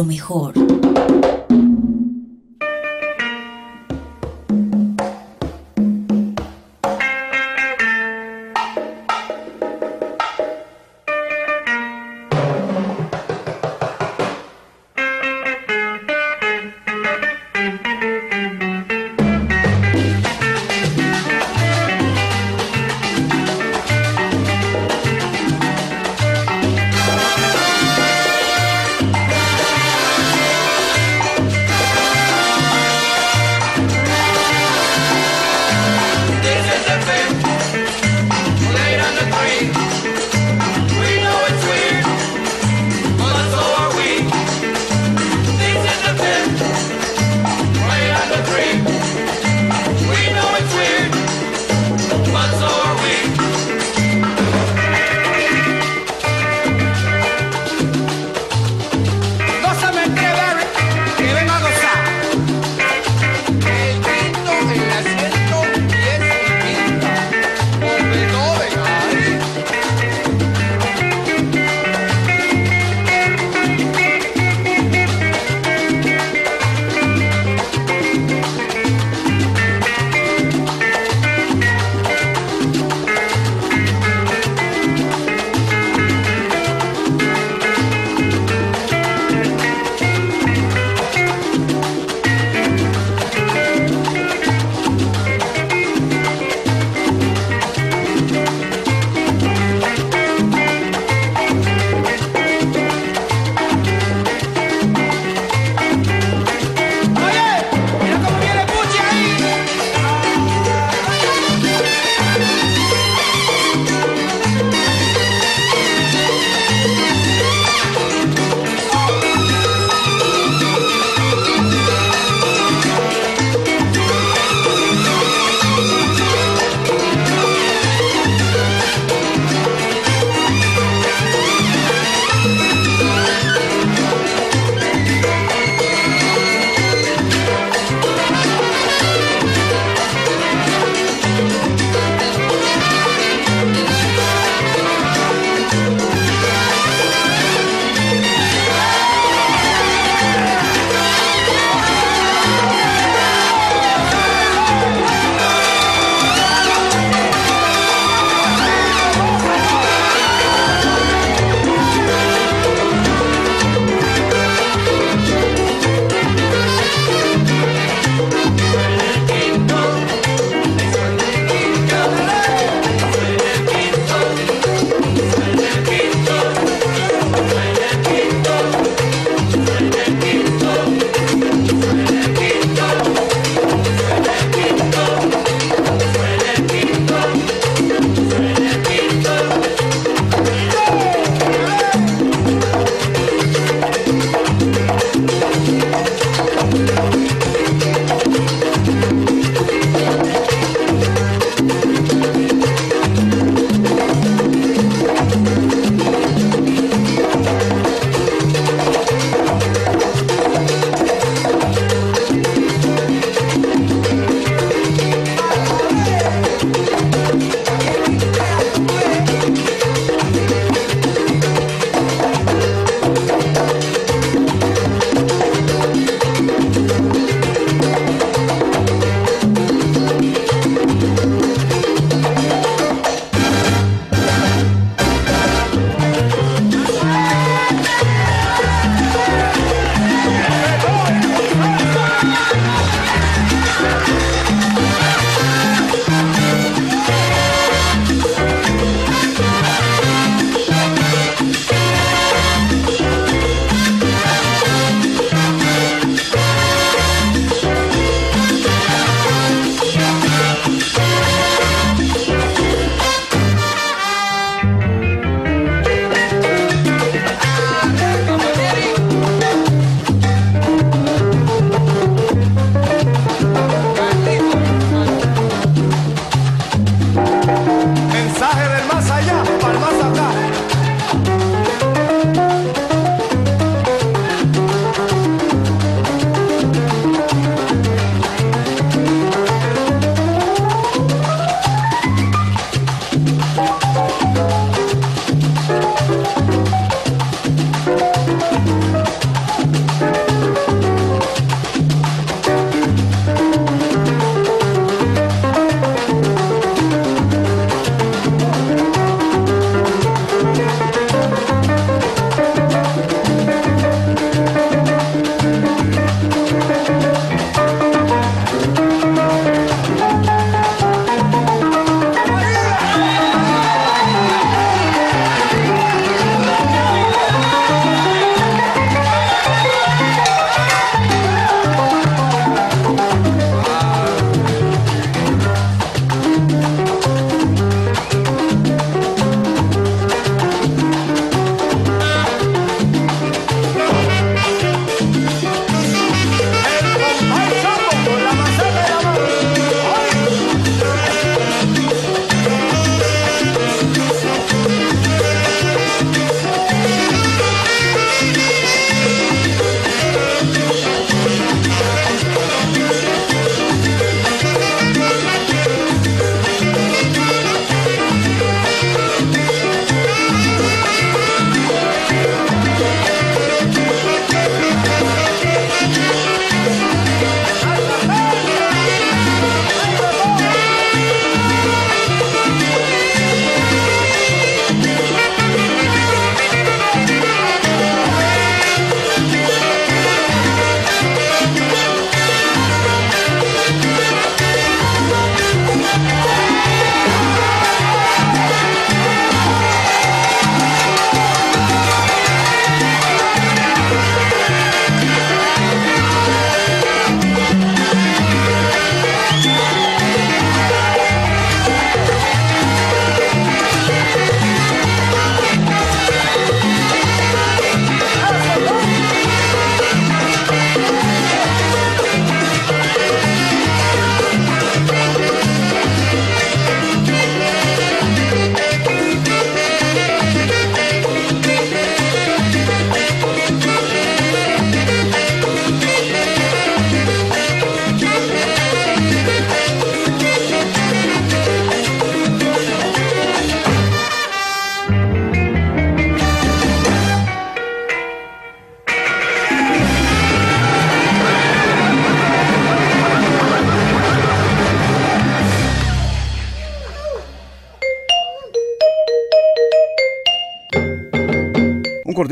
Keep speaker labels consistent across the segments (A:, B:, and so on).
A: Lo mejor.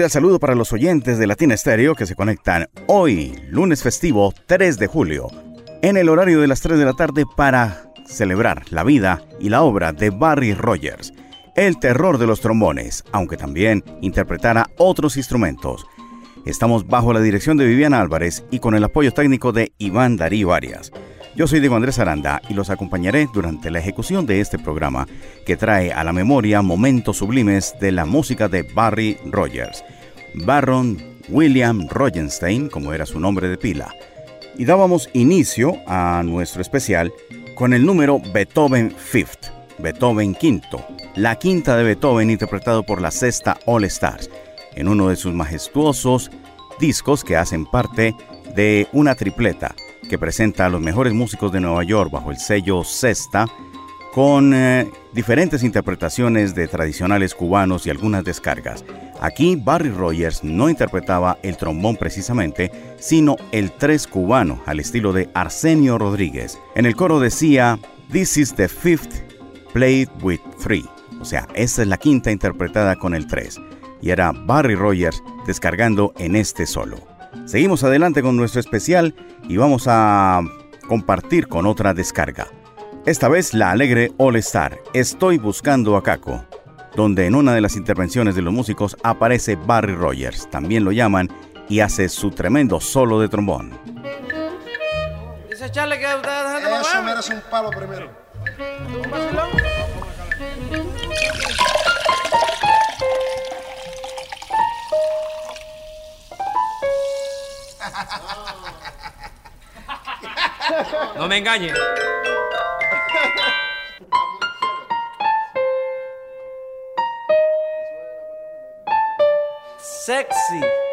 B: Cordial saludo para los oyentes de Latina Estéreo que se conectan hoy, lunes festivo 3 de julio, en el horario de las 3 de la tarde para celebrar la vida y la obra de Barry Rogers, el terror de los trombones, aunque también interpretara otros instrumentos. Estamos bajo la dirección de Viviana Álvarez y con el apoyo técnico de Iván Darío Arias. Yo soy Diego Andrés Aranda y los acompañaré durante la ejecución de este programa que trae a la memoria momentos sublimes de la música de Barry Rogers, Baron William Rogenstein, como era su nombre de pila. Y dábamos inicio a nuestro especial con el número Beethoven Fifth, Beethoven Quinto, la quinta de Beethoven interpretado por la sexta All Stars, en uno de sus majestuosos discos que hacen parte de una tripleta que presenta a los mejores músicos de Nueva York bajo el sello Cesta, con eh, diferentes interpretaciones de tradicionales cubanos y algunas descargas. Aquí Barry Rogers no interpretaba el trombón precisamente, sino el tres cubano al estilo de Arsenio Rodríguez. En el coro decía, This is the fifth played with three. O sea, esta es la quinta interpretada con el tres. Y era Barry Rogers descargando en este solo. Seguimos adelante con nuestro especial y vamos a compartir con otra descarga. Esta vez la alegre All Star, Estoy buscando a Caco, donde en una de las intervenciones de los músicos aparece Barry Rogers, también lo llaman, y hace su tremendo solo de trombón.
C: Dice Charlie que ustedes
D: Eso merece un palo primero.
C: No me engañe. Sexy.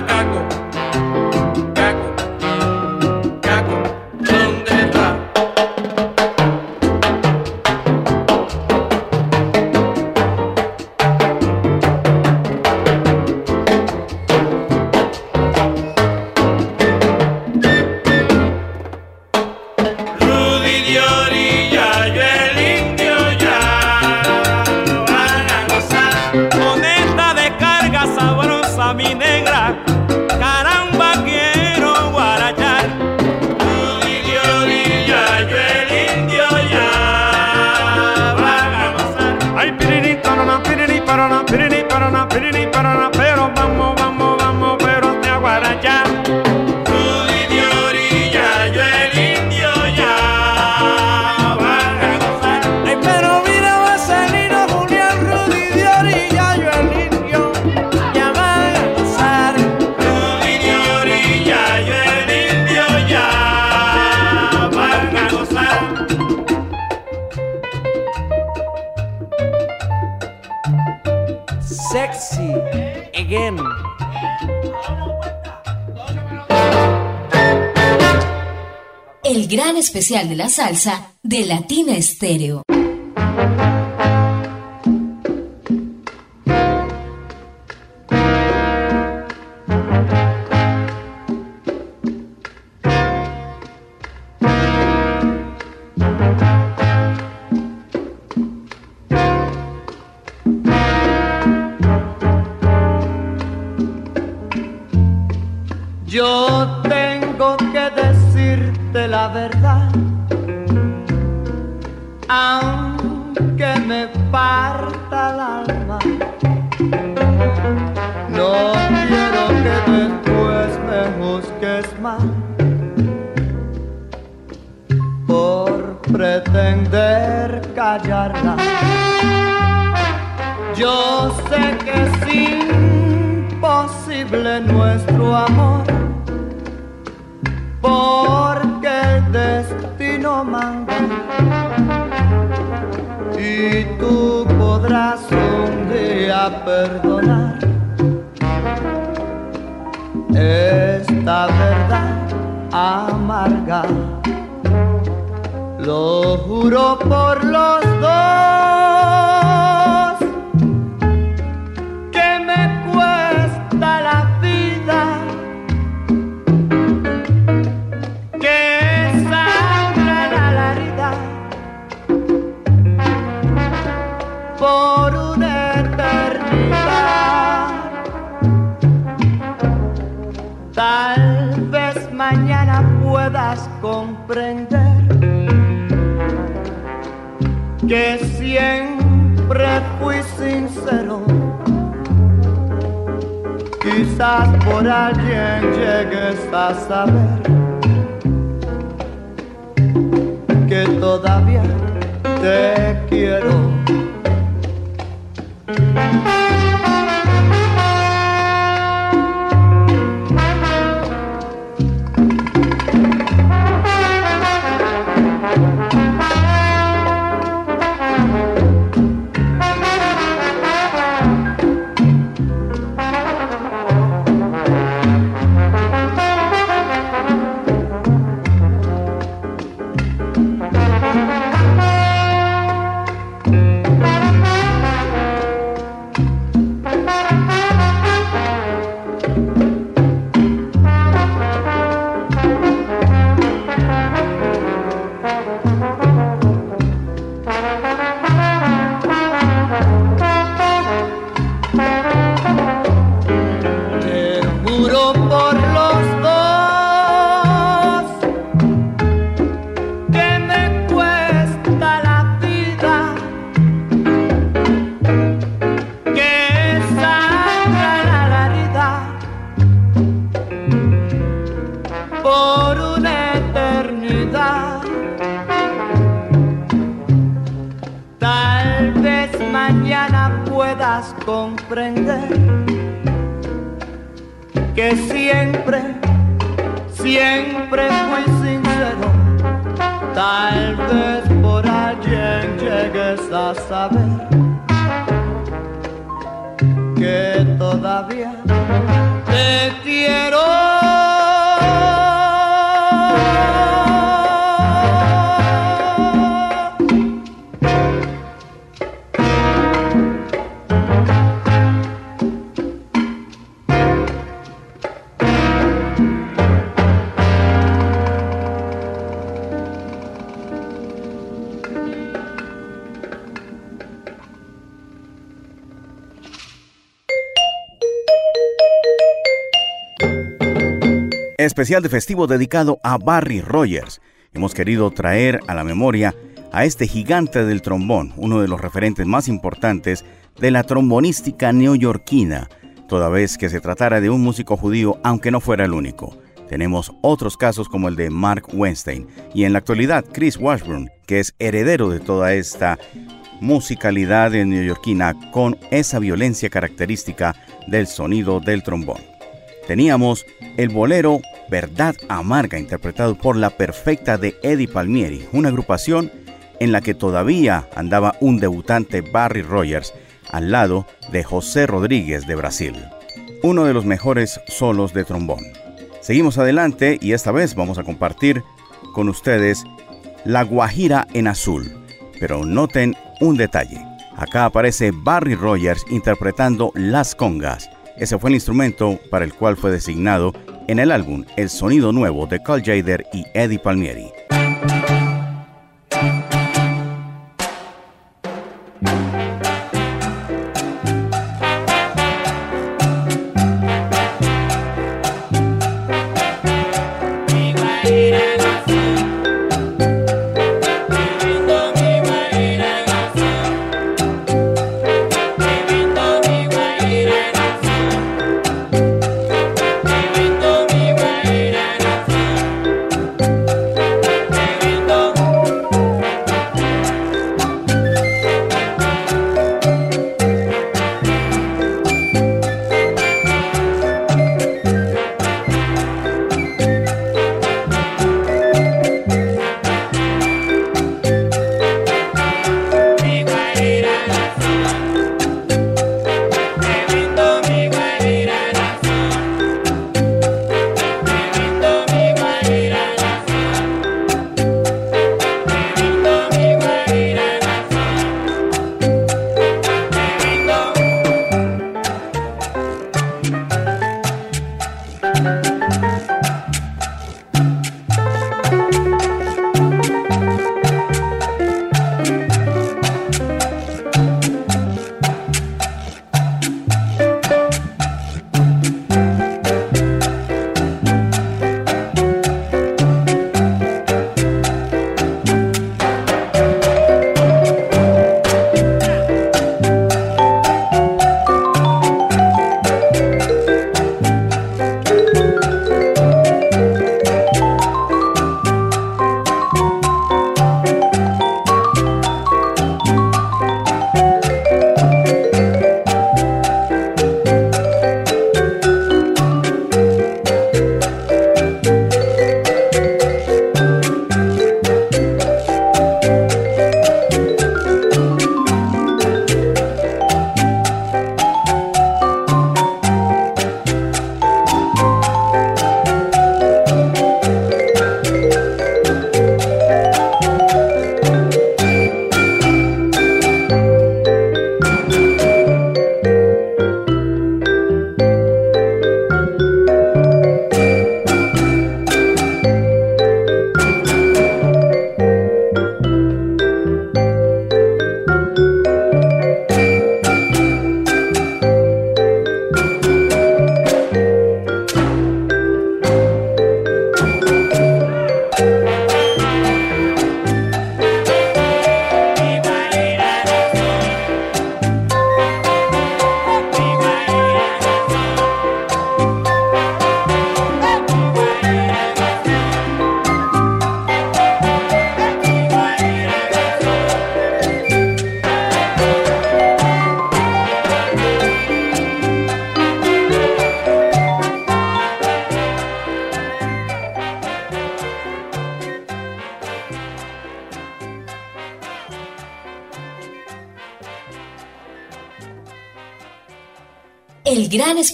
C: macaco. la salsa de Latina Estéreo.
E: pretender callarla. Yo sé que es imposible nuestro amor, porque el destino manda. Y tú podrás un día perdonar esta verdad amarga. Lo juro por los dos que me cuesta la vida, que sangra la larida por una eternidad. Tal vez mañana puedas comprender que siempre fui sincero. Quizás por alguien llegues a saber que todavía te quiero.
B: especial de festivo dedicado a Barry Rogers. Hemos querido traer a la memoria a este gigante del trombón, uno de los referentes más importantes de la trombonística neoyorquina, toda vez que se tratara de un músico judío, aunque no fuera el único. Tenemos otros casos como el de Mark Weinstein y en la actualidad Chris Washburn, que es heredero de toda esta musicalidad neoyorquina con esa violencia característica del sonido del trombón. Teníamos el bolero Verdad Amarga interpretado por la perfecta de Eddie Palmieri, una agrupación en la que todavía andaba un debutante Barry Rogers al lado de José Rodríguez de Brasil, uno de los mejores solos de trombón. Seguimos adelante y esta vez vamos a compartir con ustedes La Guajira en Azul, pero noten un detalle. Acá aparece Barry Rogers interpretando Las Congas. Ese fue el instrumento para el cual fue designado en el álbum El Sonido Nuevo de Carl Jader y Eddie Palmieri.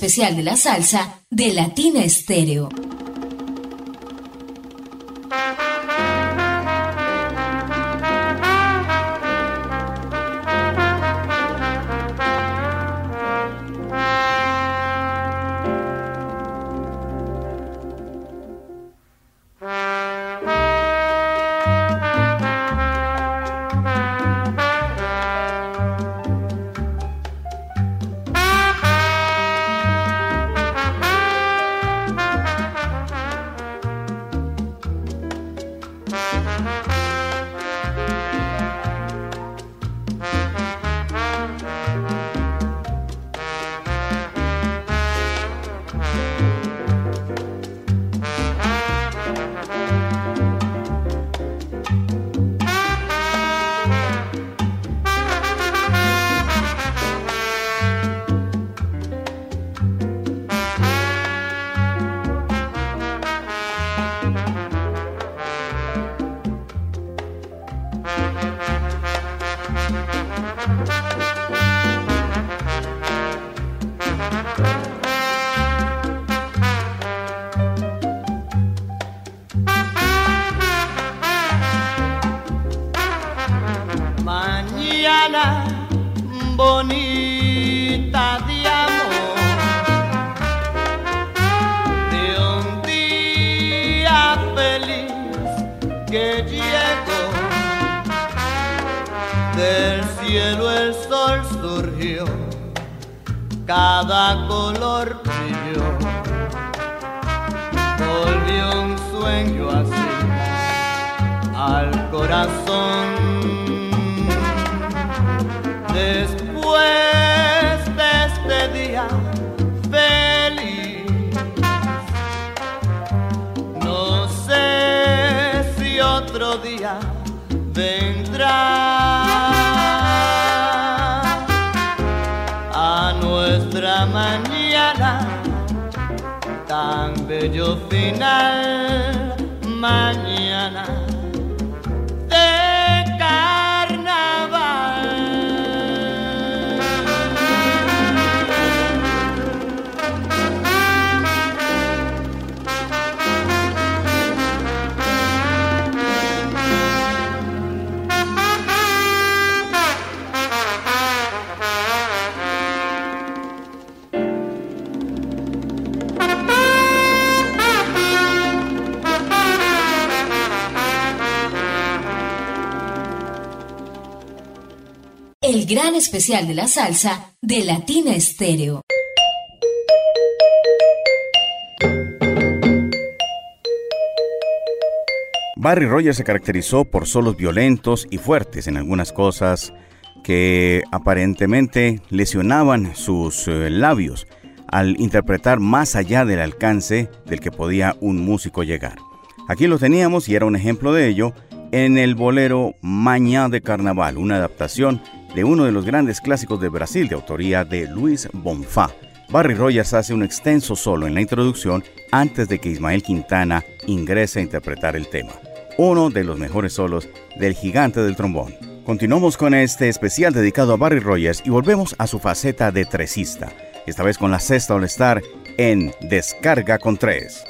A: Especial de la salsa de Latina Estéreo. El gran especial de la salsa de Latina Estéreo.
B: Barry Rogers se caracterizó por solos violentos y fuertes en algunas cosas que aparentemente lesionaban sus eh, labios al interpretar más allá del alcance del que podía un músico llegar. Aquí lo teníamos y era un ejemplo de ello en el bolero Mañá de Carnaval, una adaptación de uno de los grandes clásicos de Brasil de autoría de Luis Bonfá. Barry Rogers hace un extenso solo en la introducción antes de que Ismael Quintana ingrese a interpretar el tema. Uno de los mejores solos del gigante del trombón. Continuamos con este especial dedicado a Barry Rogers y volvemos a su faceta de tresista, esta vez con la sexta All Star en Descarga con tres.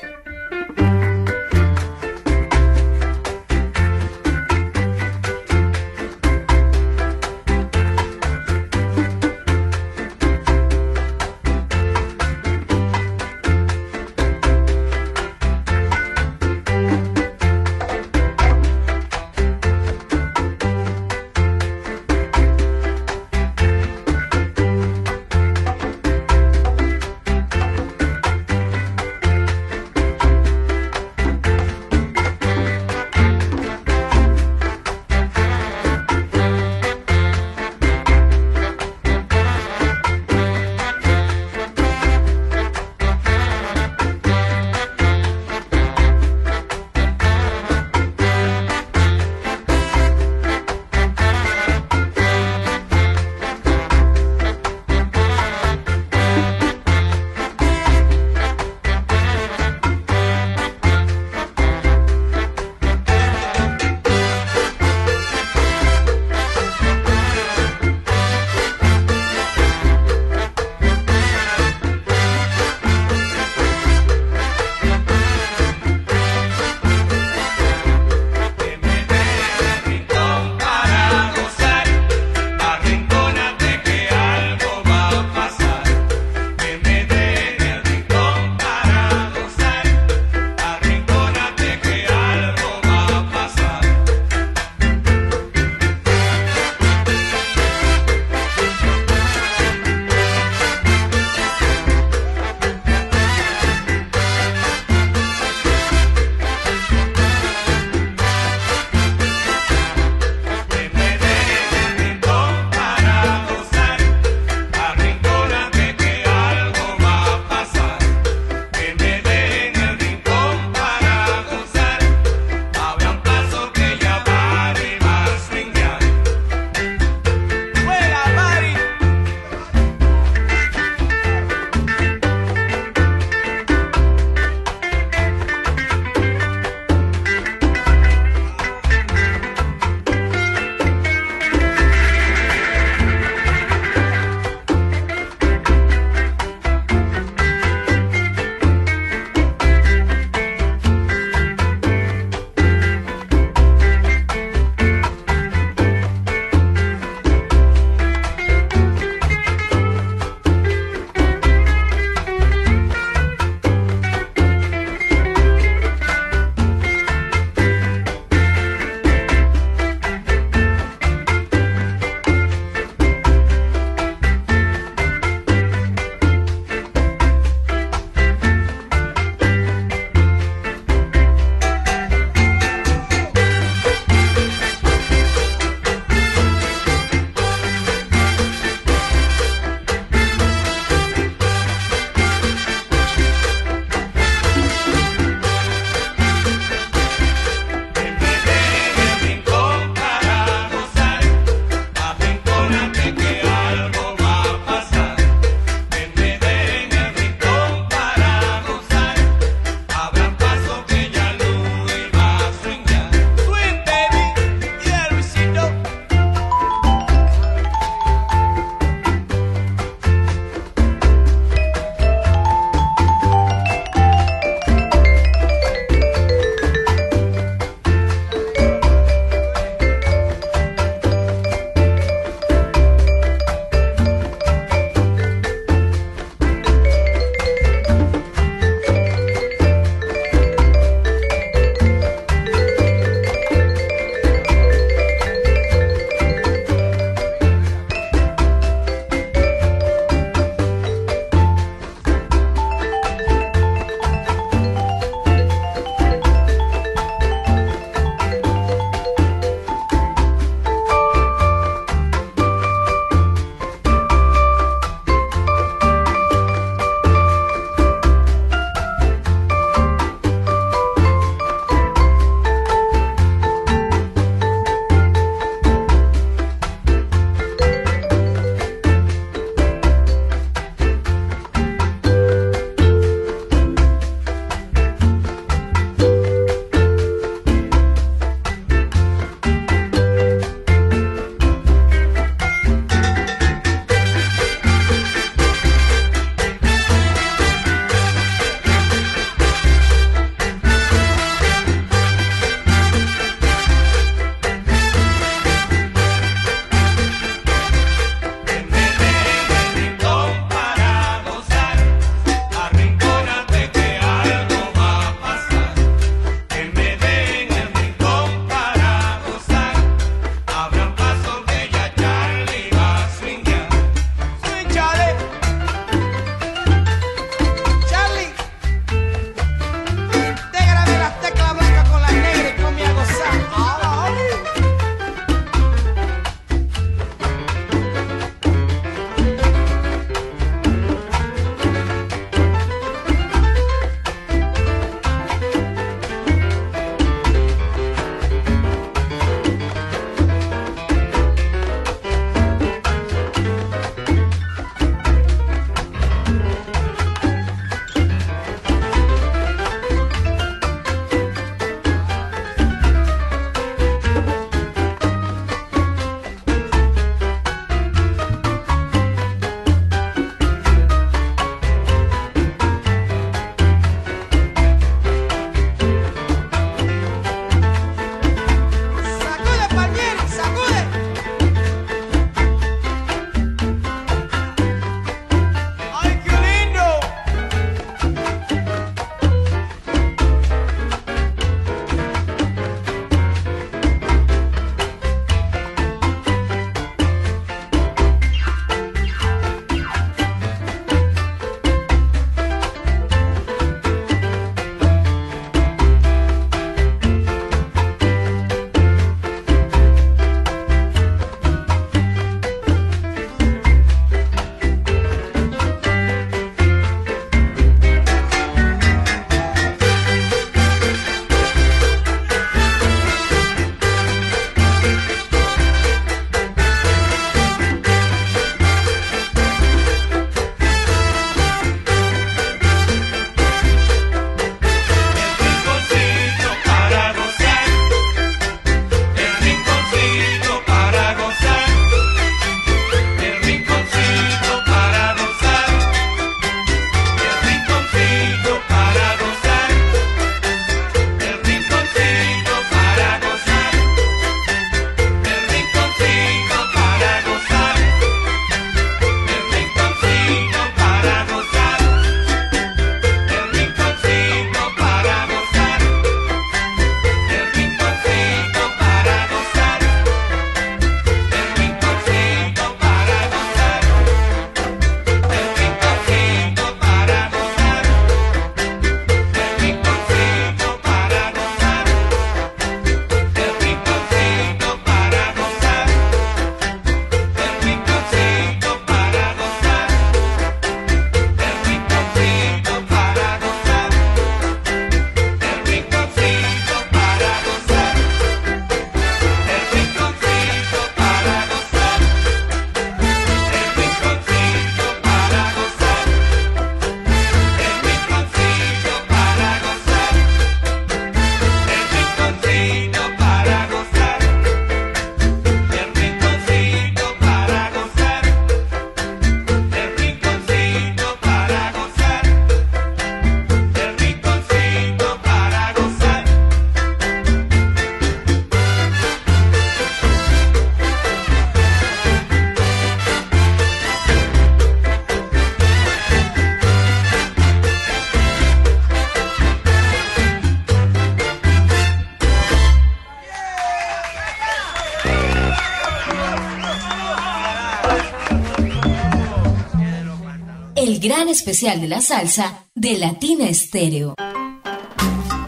A: Especial de la salsa de Latina Estéreo.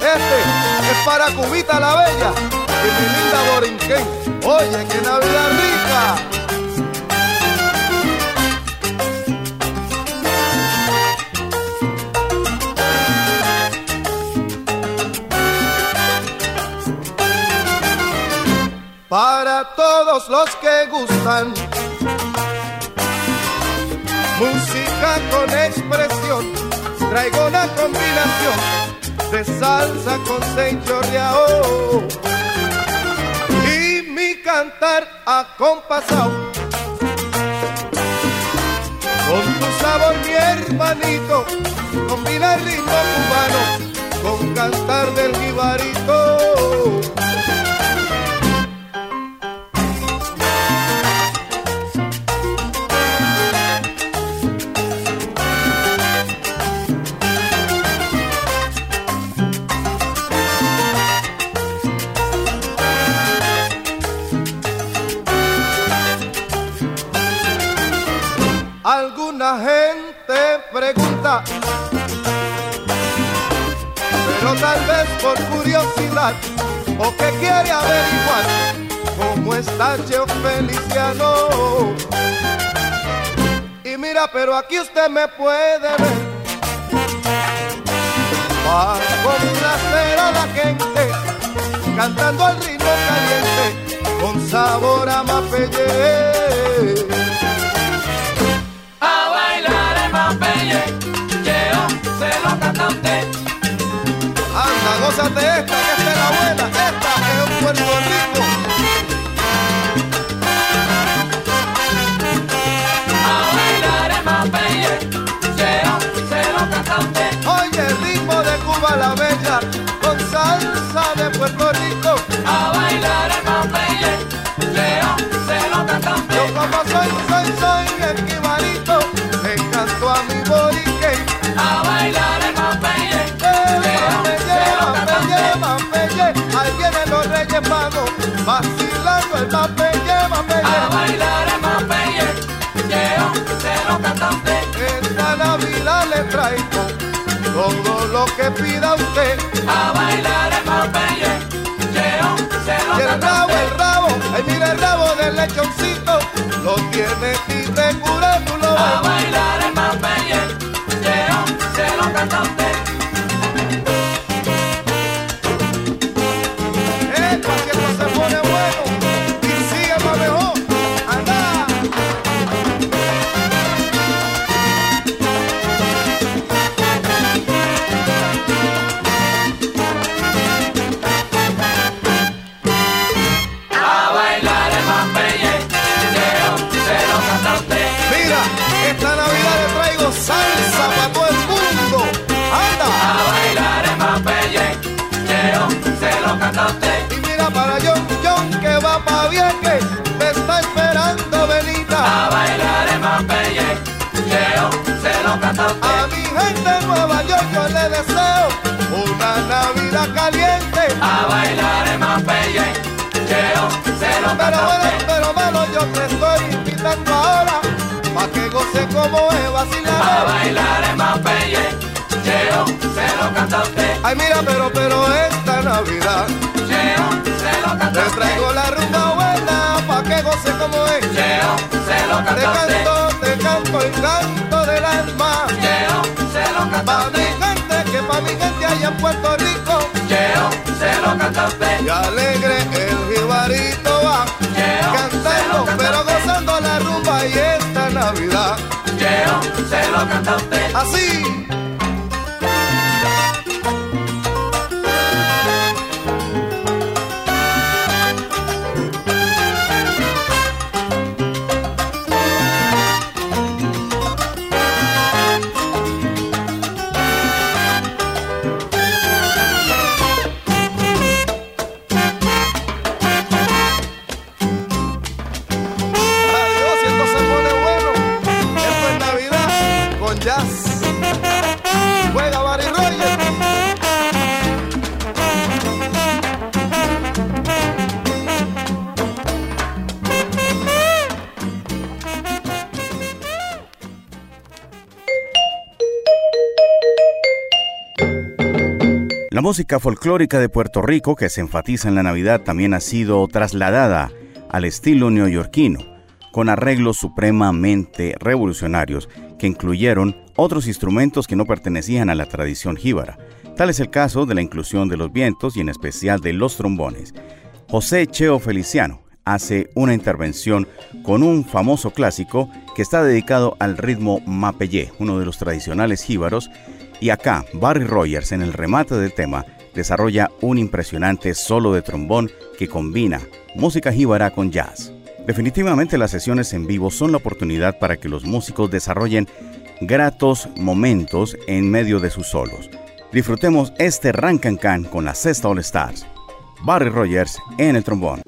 F: Este es para Cubita la Bella y mi linda Borinquen. Oye, qué Navidad rica. Para todos los que gustan música con expresión, traigo una combinación de salsa con senchorreao y mi cantar acompasado con tu sabor mi hermanito combina el ritmo cubano con cantar del jibarito pero tal vez por curiosidad o que quiere averiguar cómo está Cheo Feliciano. Y mira, pero aquí usted me puede ver. Para complacer a la gente, cantando al ritmo caliente, con sabor a mapelle.
C: Se lo canta a usted.
F: Anda, gózate esta, que esta es la buena, esta es un Puerto Rico. Oye, el ritmo de Cuba la Bella, con salsa de Puerto Rico.
C: A bailar el Mapelle, Cheo se lo
F: Yo como soy los reyes magos, vacilando el Mapelle,
C: A
F: Mapelle.
C: bailar el Mapelle, Cheo se lo canta a usted.
F: Esta Navidad le traigo todo lo que pida usted.
C: A bailar el Mapelle,
F: Pero bueno, pero malo, yo te estoy invitando ahora Pa' que goce como es vacilar.
C: Bailar el Mapelle, Cheo se lo canta a usted.
F: Ay mira, pero, pero esta Navidad
C: Cheo se lo canta
F: Te traigo la rumba buena Pa' que goce como es.
C: Cheo se lo
F: Te canto, te canto el canto del alma.
C: Cheo se lo canta a
F: Pa' mi gente, que pa' mi gente allá en Puerto Rico.
C: Cheo se lo canta a se lo canta.
F: Así jazz.
B: La música folclórica de Puerto Rico, que se enfatiza en la Navidad, también ha sido trasladada al estilo neoyorquino, con arreglos supremamente revolucionarios que incluyeron otros instrumentos que no pertenecían a la tradición jíbara. Tal es el caso de la inclusión de los vientos y en especial de los trombones. José Cheo Feliciano hace una intervención con un famoso clásico que está dedicado al ritmo mapellé, uno de los tradicionales jíbaros, y acá, Barry Rogers, en el remate del tema, desarrolla un impresionante solo de trombón que combina música jíbara con jazz. Definitivamente las sesiones en vivo son la oportunidad para que los músicos desarrollen gratos momentos en medio de sus solos. Disfrutemos este Rancan con la Sexta All Stars. Barry Rogers en el trombón.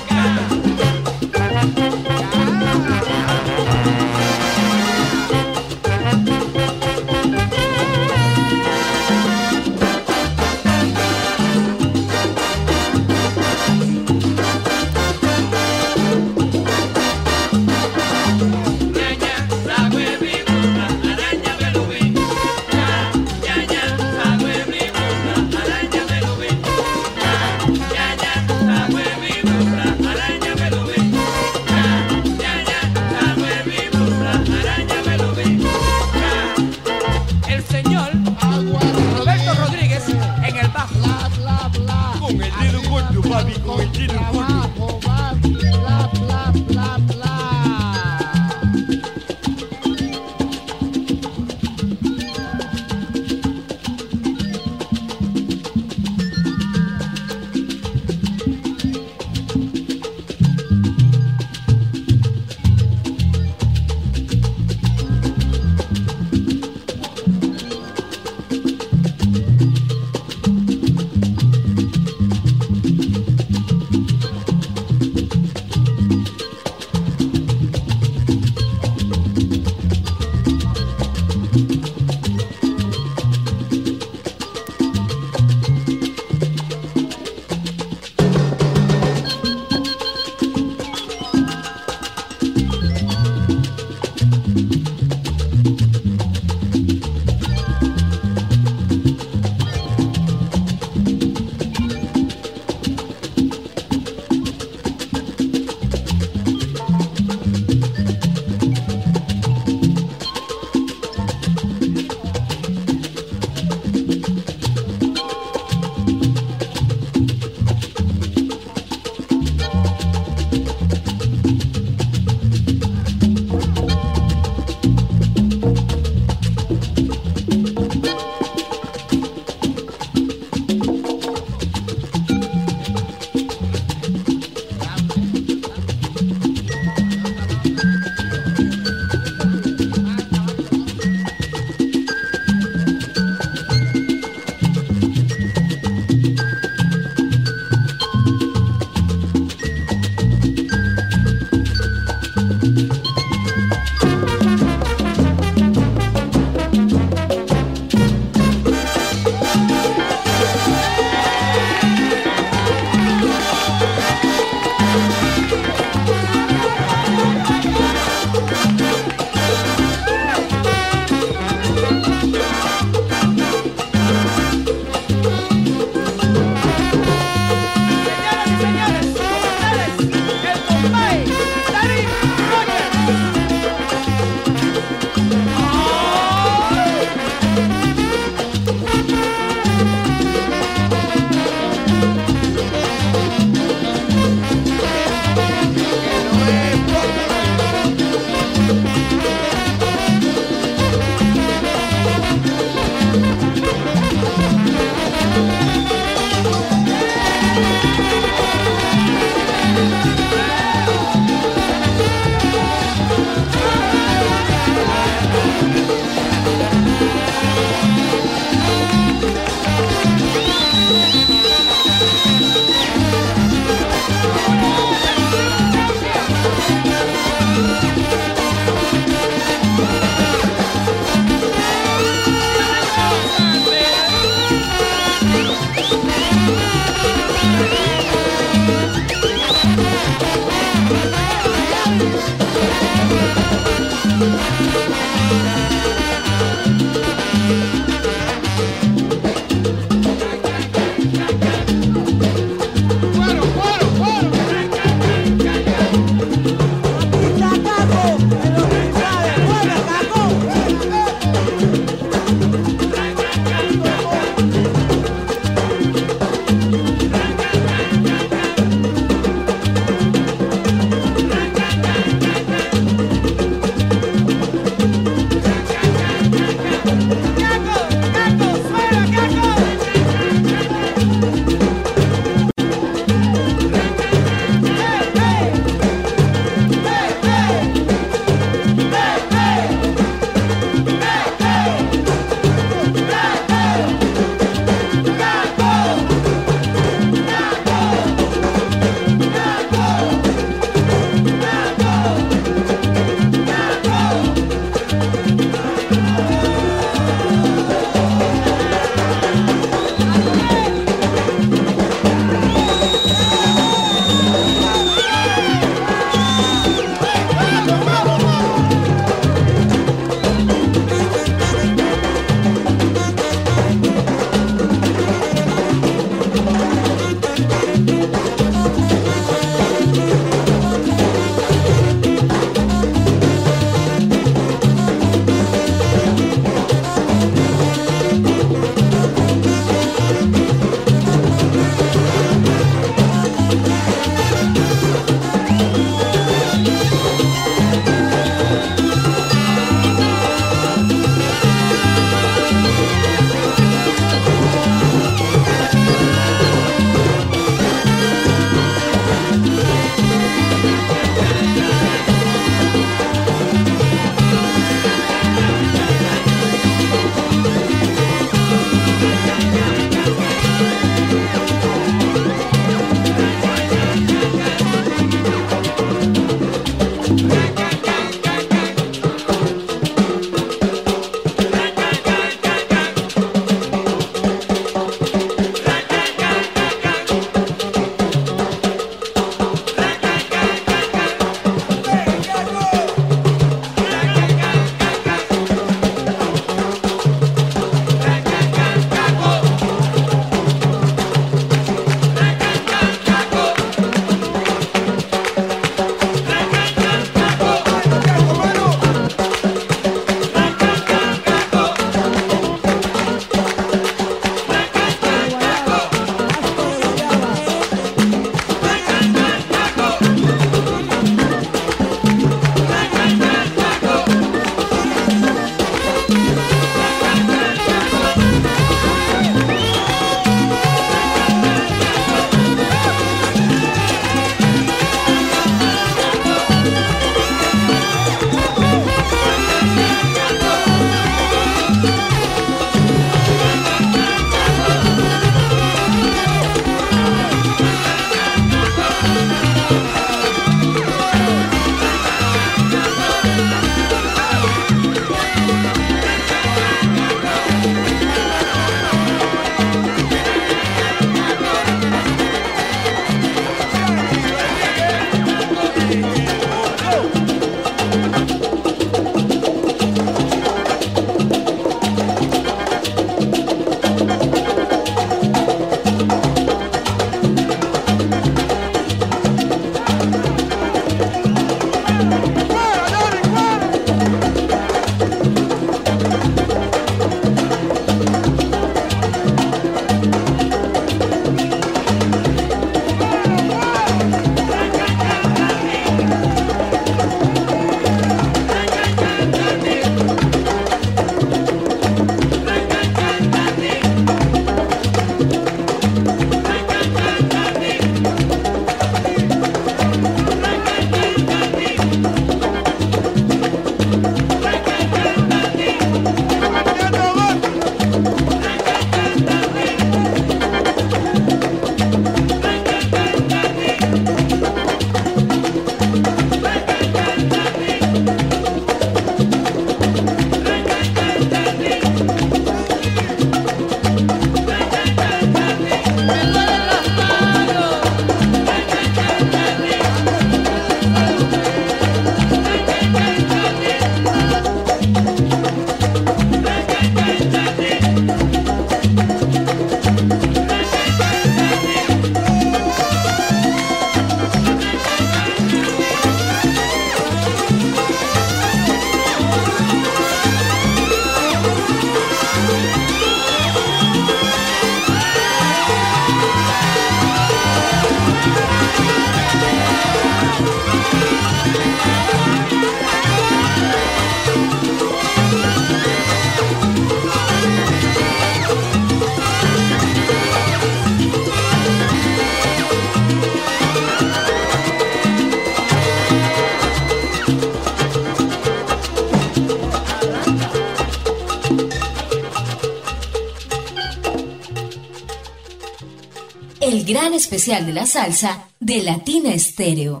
A: Especial de la salsa de Latina Estéreo.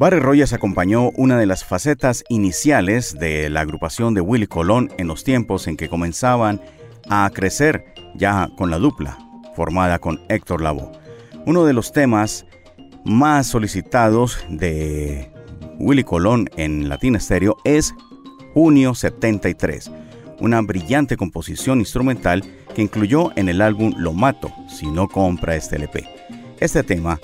B: Barry Rogers acompañó una de las facetas iniciales de la agrupación de Willy Colón en los tiempos en que comenzaban a crecer ya con la dupla formada con Héctor Lavoe. Uno de los temas más solicitados de Willy Colón en Latina Stereo es Junio 73, una brillante composición instrumental que incluyó en el álbum Lo Mato si no compra este LP. Este tema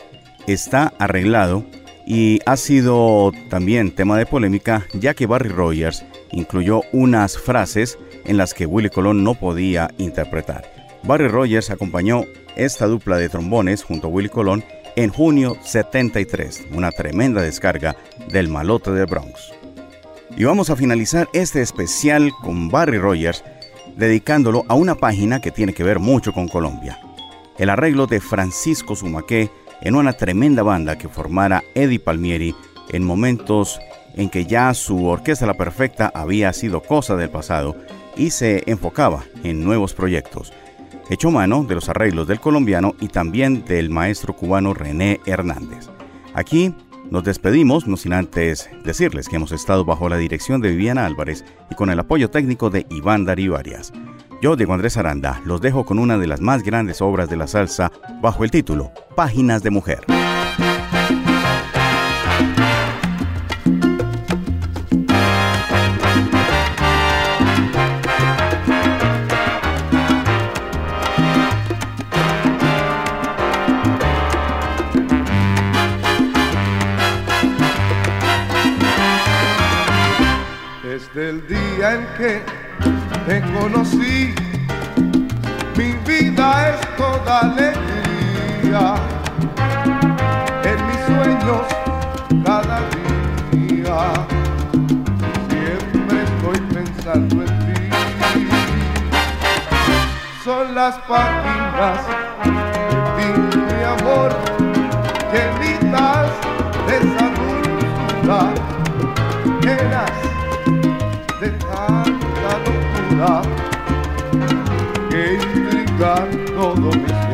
B: está arreglado y ha sido también tema de polémica ya que Barry Rogers incluyó unas frases en las que Willy Colón no podía interpretar. Barry Rogers acompañó esta dupla de trombones junto a Willy Colón en junio 73, una tremenda descarga del malote del Bronx. Y vamos a finalizar este especial con Barry Rogers dedicándolo a una página que tiene que ver mucho con Colombia. El arreglo de Francisco Sumaqué en una tremenda banda que formara Eddie Palmieri en momentos en que ya su Orquesta La Perfecta había sido cosa del pasado y se enfocaba en nuevos proyectos, hecho mano de los arreglos del colombiano y también del maestro cubano René Hernández. Aquí nos despedimos, no sin antes decirles que hemos estado bajo la dirección de Viviana Álvarez y con el apoyo técnico de Iván Darío Arias. Yo, Diego Andrés Aranda, los dejo con una de las más grandes obras de la salsa bajo el título Páginas de Mujer.
F: Desde el día en que te conocí, mi vida es toda alegría. En mis sueños cada día, siempre estoy pensando en ti. Son las páginas de ti, mi amor, llenitas de esa dulzura, que intriga todo mi ser.